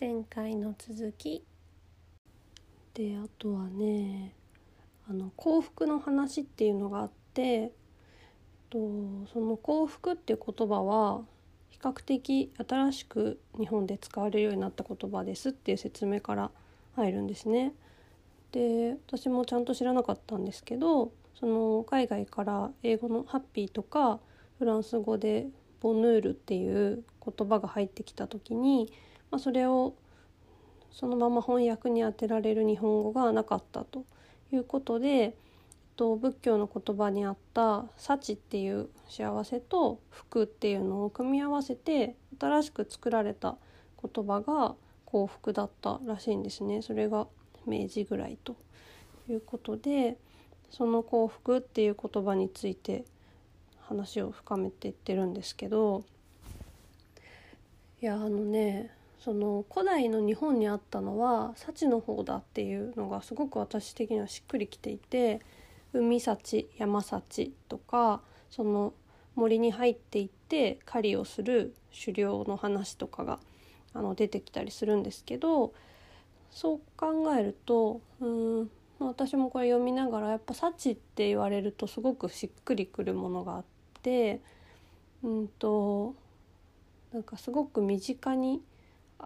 前回の続きであとはねあの幸福の話っていうのがあってとその幸福っていう言葉は比較的新しく日本で使われるようになった言葉ですっていう説明から入るんですね。で私もちゃんと知らなかったんですけどその海外から英語の「ハッピー」とかフランス語で「ボヌール」っていう言葉が入ってきた時に、まあ、それをそのまま翻訳に当てられる日本語がなかったということで、と、仏教の言葉にあった「幸」っていう幸せと「福」っていうのを組み合わせて新しく作られた言葉が幸福だったらしいんですね。それが明治ぐらいということでその幸福っていう言葉について話を深めていってるんですけどいやあのねその古代の日本にあったのは幸の方だっていうのがすごく私的にはしっくりきていて海幸山幸とかその森に入っていって狩りをする狩猟の話とかがあの出てきたりするんですけどそう考えるとうん私もこれ読みながらやっぱ「幸」って言われるとすごくしっくりくるものがあってうんとなんかすごく身近に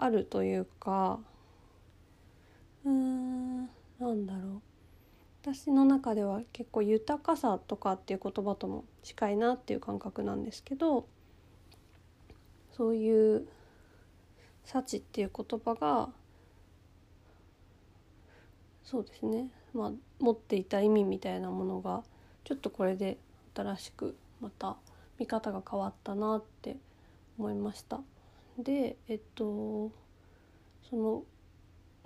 あるというかうーんなんだろう私の中では結構豊かさとかっていう言葉とも近いなっていう感覚なんですけどそういう「幸」っていう言葉がそうですね、まあ、持っていた意味みたいなものがちょっとこれで新しくまた見方が変わったなって思いました。でえっとその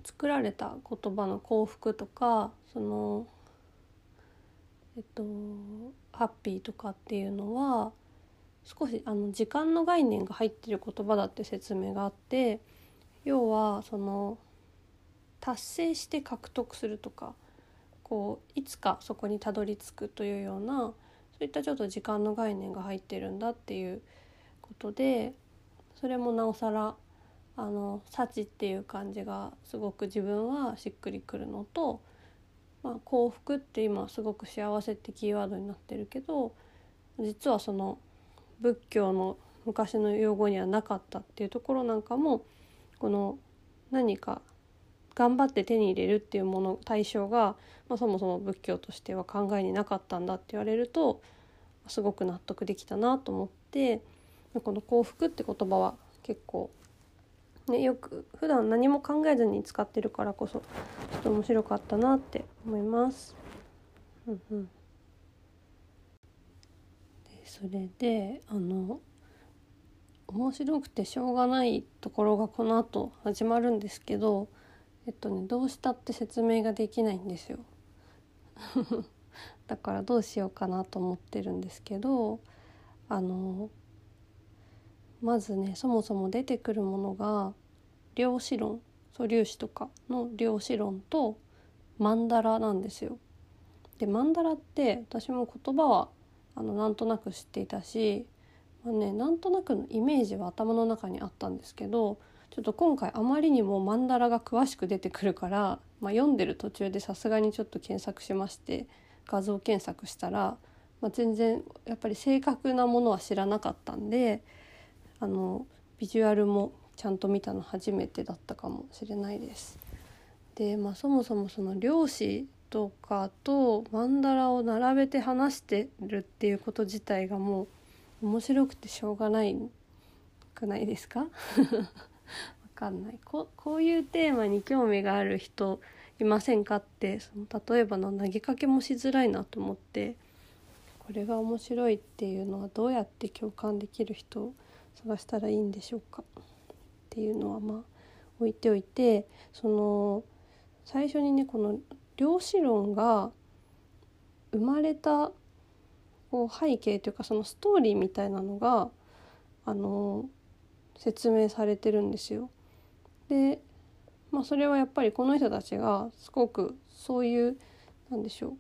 作られた言葉の幸福とかそのえっとハッピーとかっていうのは少しあの時間の概念が入ってる言葉だって説明があって要はその達成して獲得するとかこういつかそこにたどり着くというようなそういったちょっと時間の概念が入ってるんだっていうことでそれもなおさらあの幸っていう感じがすごく自分はしっくりくるのと、まあ、幸福って今すごく幸せってキーワードになってるけど実はその仏教の昔の用語にはなかったっていうところなんかもこの何か頑張って手に入れるっていうもの対象が、まあ、そもそも仏教としては考えになかったんだって言われるとすごく納得できたなと思ってこの幸福って言葉は結構、ね、よく普段何も考えずに使ってるからこそちょっと面白かったなって思います。うんうん、でそれであの面白くてしょうがないところがこの後始まるんですけどえっとねどうしたって説明ができないんですよ だからどうしようかなと思ってるんですけどあのまずねそもそも出てくるものが量子論素粒子とかの量子論とマンダラなんですよ。でマンダラって私も言葉はあのなんとなく知っていたし、まあね、なんとなくのイメージは頭の中にあったんですけどちょっと今回あまりにもマンダラが詳しく出てくるから、まあ、読んでる途中でさすがにちょっと検索しまして画像検索したら、まあ、全然やっぱり正確なものは知らなかったんであのビジュアルもちゃんと見たの初めてだったかもしれないです。で、まあ、そもそもその漁師とかと曼荼羅を並べて話してるっていうこと自体がもう面白くてしょうがないくないですか？わかんないここういうテーマに興味がある人いませんかってその例えばの投げかけもしづらいなと思ってこれが面白いっていうのはどうやって共感できる人探したらいいんでしょうか？っていうのはまあ置いておいてその最初にねこの量子論が生まれたこう背景というかそのストーリーみたいなのがあの説明されてるんですよ。で、まあ、それはやっぱりこの人たちがすごくそういうなんでしょう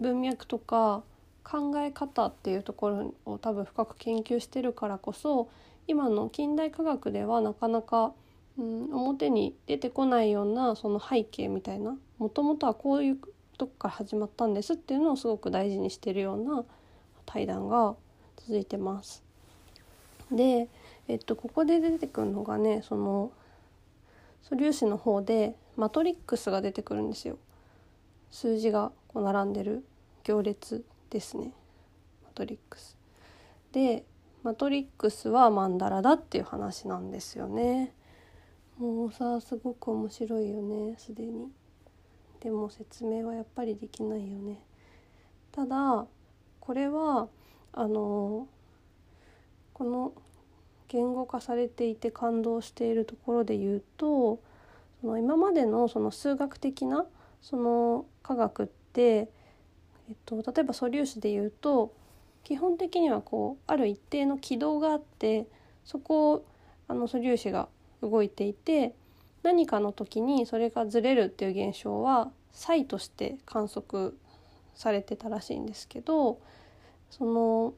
文脈とか考え方っていうところを多分深く研究してるからこそ今の近代科学ではなかなかうん、表に出てこないようなその背景みたいなもともとはこういうとこから始まったんですっていうのをすごく大事にしてるような対談が続いてます。で、えっと、ここで出てくるのがねその素粒子の方でマトリックスが出てくるんですよ。数字がこう並んでる行列ですねマトリックス。でマトリックスはマンダラだっていう話なんですよね。もうさすごく面白いよねすでに。でも説明はやっぱりできないよね。ただこれはあのこの言語化されていて感動しているところで言うとその今までのその数学的なその科学って、えっと、例えば素粒子で言うと基本的にはこうある一定の軌道があってそこをあの素粒子が動いていて何かの時にそれがずれるっていう現象は差として観測されてたらしいんですけどその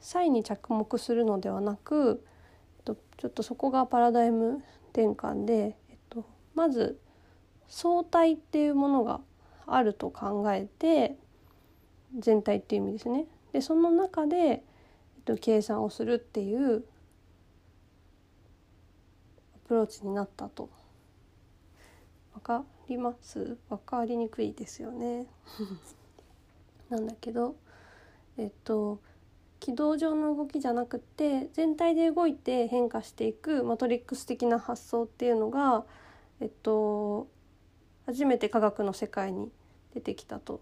差に着目するのではなく、えっと、ちょっとそこがパラダイム転換で、えっと、まず相対っていうものがあると考えて全体っていう意味ですね。でその中で、えっと、計算をするっていうアプローチになったと。わかります？わかりにくいですよね。なんだけどえっと軌道上の動きじゃなくて全体で動いて変化していくマトリックス的な発想っていうのが、えっと、初めて科学の世界に出てきたと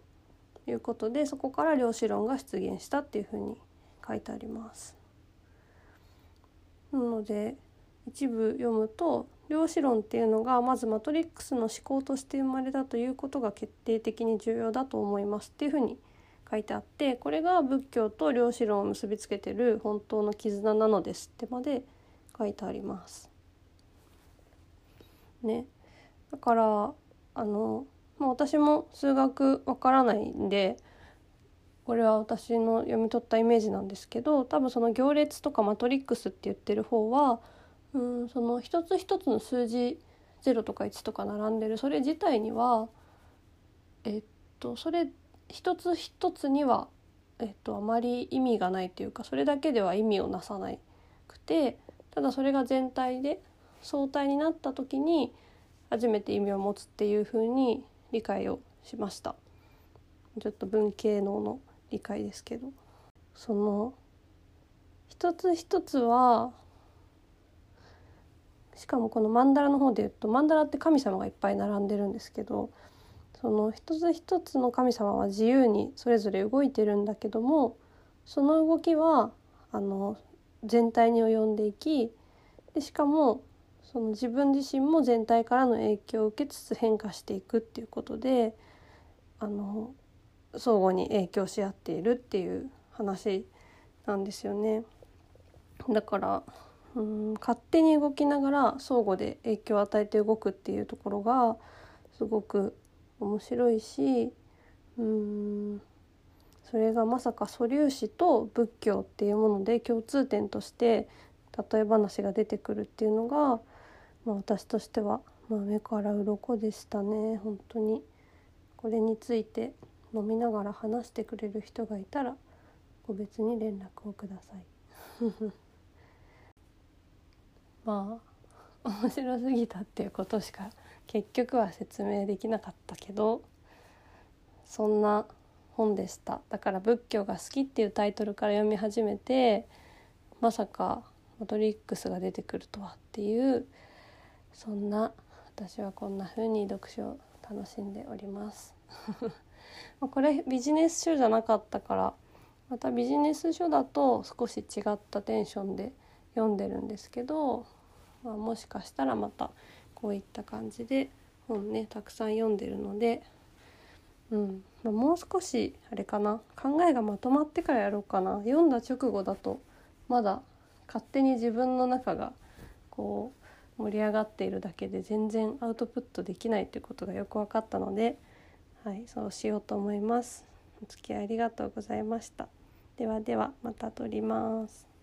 いうことでそこから量子論が出現したっていうふうに書いてあります。なので一部読むと量子論っていうのがまずマトリックスの思考として生まれたということが決定的に重要だと思いますっていうふうに書いてあってこれが仏教と量子論を結びつけてる本当の絆なのですってまで書いてあります。ね、だからあの、まあ、私も数学わからないんでこれは私の読み取ったイメージなんですけど多分その行列とかマトリックスって言ってる方はうんその一つ一つの数字0とか1とか並んでる。それ自体にはえっとそれ一つ一つには、えっと、あまり意味がないというかそれだけでは意味をなさなくてただそれが全体で相対になった時に初めて意味を持つっていうふうに理解をしました。ちょっと文系能の理解ですけど。その一つ一つはしかもこの曼荼羅の方で言うと曼荼羅って神様がいっぱい並んでるんですけどその一つ一つの神様は自由にそれぞれ動いてるんだけどもその動きはあの全体に及んでいきでしかもその自分自身も全体からの影響を受けつつ変化していくっていうことであの相互に影響し合っているっていう話なんですよね。だからうん勝手に動きながら相互で影響を与えて動くっていうところがすごく面白いしうんそれがまさか素粒子と仏教っていうもので共通点として例え話が出てくるっていうのが、まあ、私としては、まあ、目から鱗でしたね本当に。これについて飲みながら話してくれる人がいたら個別に連絡をください。まあ面白すぎたっていうことしか結局は説明できなかったけどそんな本でした。だから「仏教が好き」っていうタイトルから読み始めてまさかマトリックスが出てくるとはっていうそんな私はこんな風に読書を楽しんでおります。これビジネス書じゃなかったからまたビジネス書だと少し違ったテンションで読んでるんですけど、まあ、もしかしたらまたこういった感じで本ねたくさん読んでるので、うんまあ、もう少しあれかな考えがまとまってからやろうかな。読んだ直後だとまだ勝手に自分の中がこう盛り上がっているだけで全然アウトプットできないということがよく分かったので、はい、そうしようと思います。お付き合いありがとうございました。ではではまた撮ります。